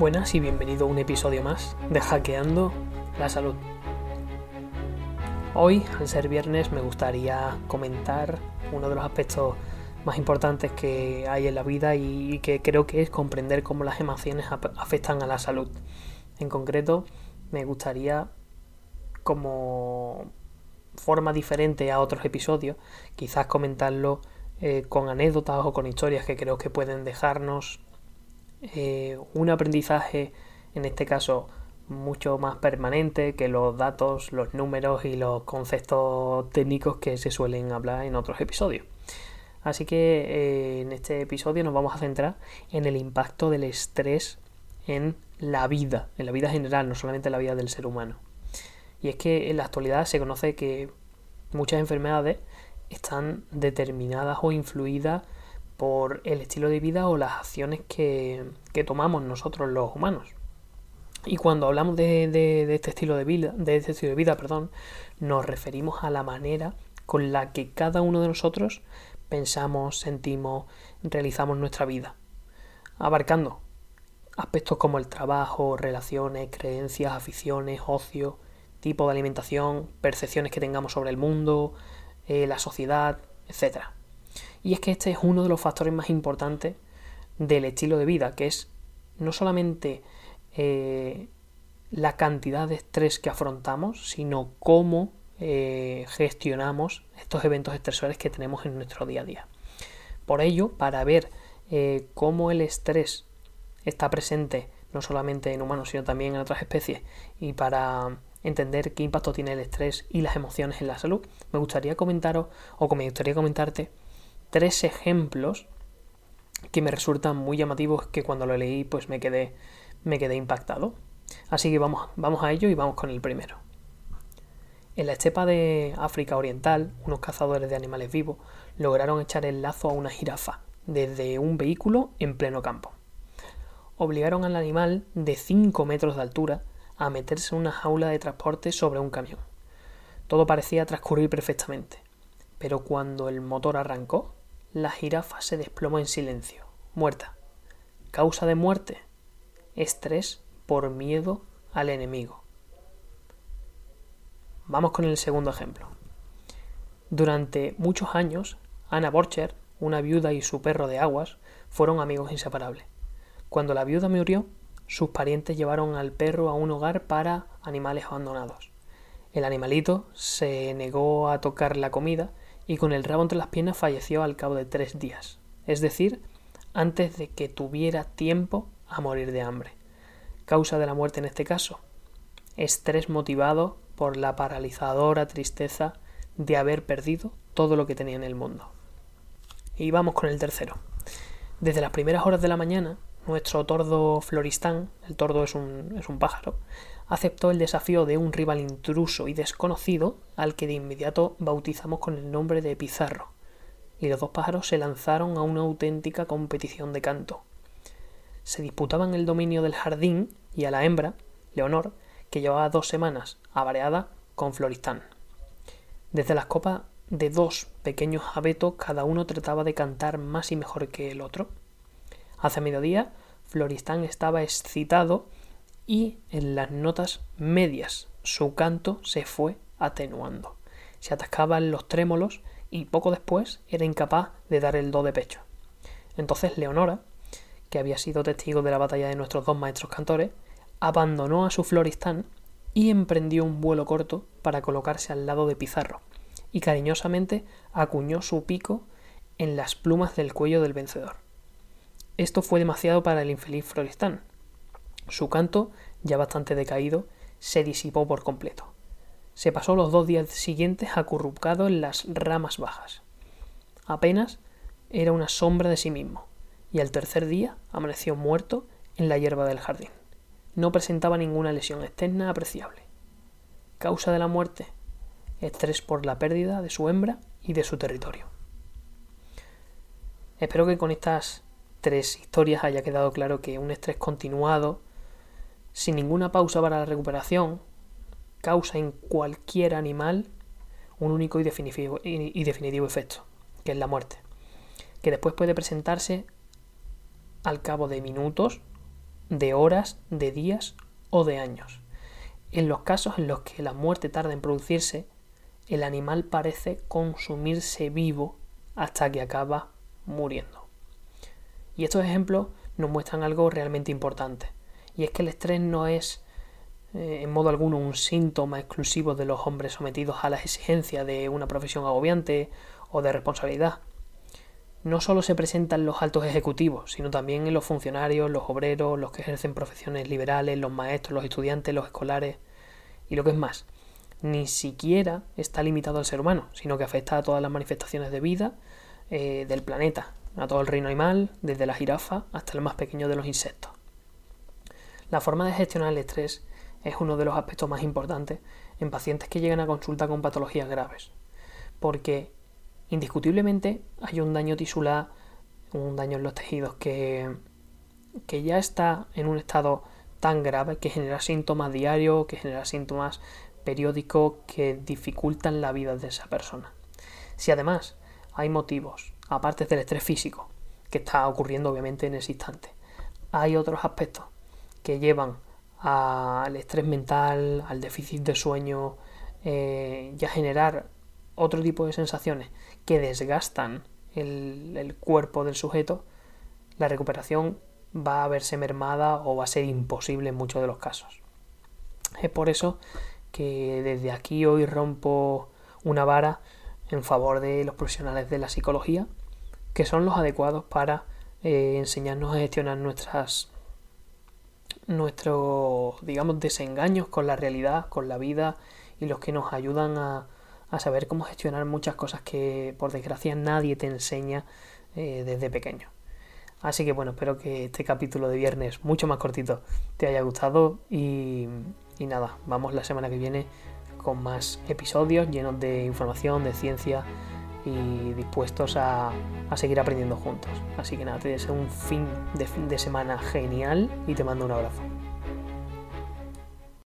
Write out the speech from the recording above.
Buenas y bienvenido a un episodio más de Hackeando la Salud. Hoy, al ser viernes, me gustaría comentar uno de los aspectos más importantes que hay en la vida y que creo que es comprender cómo las emociones afectan a la salud. En concreto, me gustaría como forma diferente a otros episodios, quizás comentarlo eh, con anécdotas o con historias que creo que pueden dejarnos eh, un aprendizaje, en este caso, mucho más permanente que los datos, los números y los conceptos técnicos que se suelen hablar en otros episodios. Así que eh, en este episodio nos vamos a centrar en el impacto del estrés en la vida, en la vida general, no solamente en la vida del ser humano. Y es que en la actualidad se conoce que muchas enfermedades están determinadas o influidas por el estilo de vida o las acciones que, tomamos nosotros los humanos. Y cuando hablamos de, este estilo de vida, de este estilo de vida, perdón, nos referimos a la manera con la que cada uno de nosotros pensamos, sentimos, realizamos nuestra vida, abarcando aspectos como el trabajo, relaciones, creencias, aficiones, ocio, tipo de alimentación, percepciones que tengamos sobre el mundo, eh, la sociedad, etcétera. Y es que este es uno de los factores más importantes del estilo de vida, que es no solamente eh, la cantidad de estrés que afrontamos, sino cómo eh, gestionamos estos eventos estresores que tenemos en nuestro día a día. Por ello, para ver eh, cómo el estrés está presente no solamente en humanos, sino también en otras especies, y para entender qué impacto tiene el estrés y las emociones en la salud, me gustaría comentaros, o me gustaría comentarte tres ejemplos que me resultan muy llamativos que cuando lo leí pues me quedé, me quedé impactado. Así que vamos, vamos a ello y vamos con el primero. En la estepa de África Oriental, unos cazadores de animales vivos lograron echar el lazo a una jirafa desde un vehículo en pleno campo. Obligaron al animal de 5 metros de altura a meterse en una jaula de transporte sobre un camión. Todo parecía transcurrir perfectamente, pero cuando el motor arrancó, la jirafa se desplomó en silencio, muerta. Causa de muerte, estrés por miedo al enemigo. Vamos con el segundo ejemplo. Durante muchos años, Anna Borcher, una viuda y su perro de aguas, fueron amigos inseparables. Cuando la viuda murió, sus parientes llevaron al perro a un hogar para animales abandonados. El animalito se negó a tocar la comida y con el rabo entre las piernas falleció al cabo de tres días, es decir, antes de que tuviera tiempo a morir de hambre. Causa de la muerte en este caso, estrés motivado por la paralizadora tristeza de haber perdido todo lo que tenía en el mundo. Y vamos con el tercero. Desde las primeras horas de la mañana, nuestro tordo Floristán, el tordo es un, es un pájaro, aceptó el desafío de un rival intruso y desconocido al que de inmediato bautizamos con el nombre de Pizarro, y los dos pájaros se lanzaron a una auténtica competición de canto. Se disputaban el dominio del jardín y a la hembra, Leonor, que llevaba dos semanas avareada con Floristán. Desde las copas de dos pequeños abetos cada uno trataba de cantar más y mejor que el otro. Hace mediodía, Floristán estaba excitado y en las notas medias su canto se fue atenuando. Se atascaban los trémolos y poco después era incapaz de dar el do de pecho. Entonces Leonora, que había sido testigo de la batalla de nuestros dos maestros cantores, abandonó a su Floristán y emprendió un vuelo corto para colocarse al lado de Pizarro, y cariñosamente acuñó su pico en las plumas del cuello del vencedor. Esto fue demasiado para el infeliz Floristán, su canto, ya bastante decaído, se disipó por completo. Se pasó los dos días siguientes acurrucado en las ramas bajas. Apenas era una sombra de sí mismo, y al tercer día amaneció muerto en la hierba del jardín. No presentaba ninguna lesión externa apreciable. Causa de la muerte, estrés por la pérdida de su hembra y de su territorio. Espero que con estas tres historias haya quedado claro que un estrés continuado sin ninguna pausa para la recuperación, causa en cualquier animal un único y definitivo, efecto, que es la muerte, que después puede presentarse al cabo de minutos de horas, de días o de años. En los casos en los que la muerte tarda en producirse, el animal parece consumirse vivo hasta que acaba muriendo. Y estos ejemplos nos muestran algo realmente importante, y es que el estrés no es eh, en modo alguno un síntoma exclusivo de los hombres sometidos a las exigencias de una profesión agobiante o de responsabilidad. No solo se presenta en los altos ejecutivos, sino también en los funcionarios, los obreros, los que ejercen profesiones liberales, los maestros, los estudiantes, los escolares. Y lo que es más, ni siquiera está limitado al ser humano, sino que afecta a todas las manifestaciones de vida eh, del planeta, a todo el reino animal, desde la jirafa hasta el más pequeño de los insectos. La forma de gestionar el estrés es uno de los aspectos más importantes en pacientes que llegan a consulta con patologías graves, porque indiscutiblemente hay un daño tisular, un daño en los tejidos que, que ya está en un estado tan grave que genera síntomas diarios, que genera síntomas periódicos que dificultan la vida de esa persona. Si además hay motivos, aparte del estrés físico, que está ocurriendo obviamente en ese instante, hay otros aspectos que llevan al estrés mental, al déficit de sueño eh, y a generar otro tipo de sensaciones que desgastan el, cuerpo del sujeto, la recuperación va a verse mermada o va a ser imposible en muchos de los casos. Es por eso que desde aquí hoy rompo una vara en favor de los profesionales de la psicología, que son los adecuados para eh, enseñarnos a gestionar nuestras nuestros digamos desengaños con la realidad, con la vida y los que nos ayudan a, saber cómo gestionar muchas cosas que por desgracia nadie te enseña eh, desde pequeño. Así que bueno, espero que este capítulo de viernes, mucho más cortito, te haya gustado y, y nada, vamos la semana que viene con más episodios llenos de información, de ciencia y dispuestos a, a seguir aprendiendo juntos. Así que nada, te deseo un fin de, fin de semana genial y te mando un abrazo.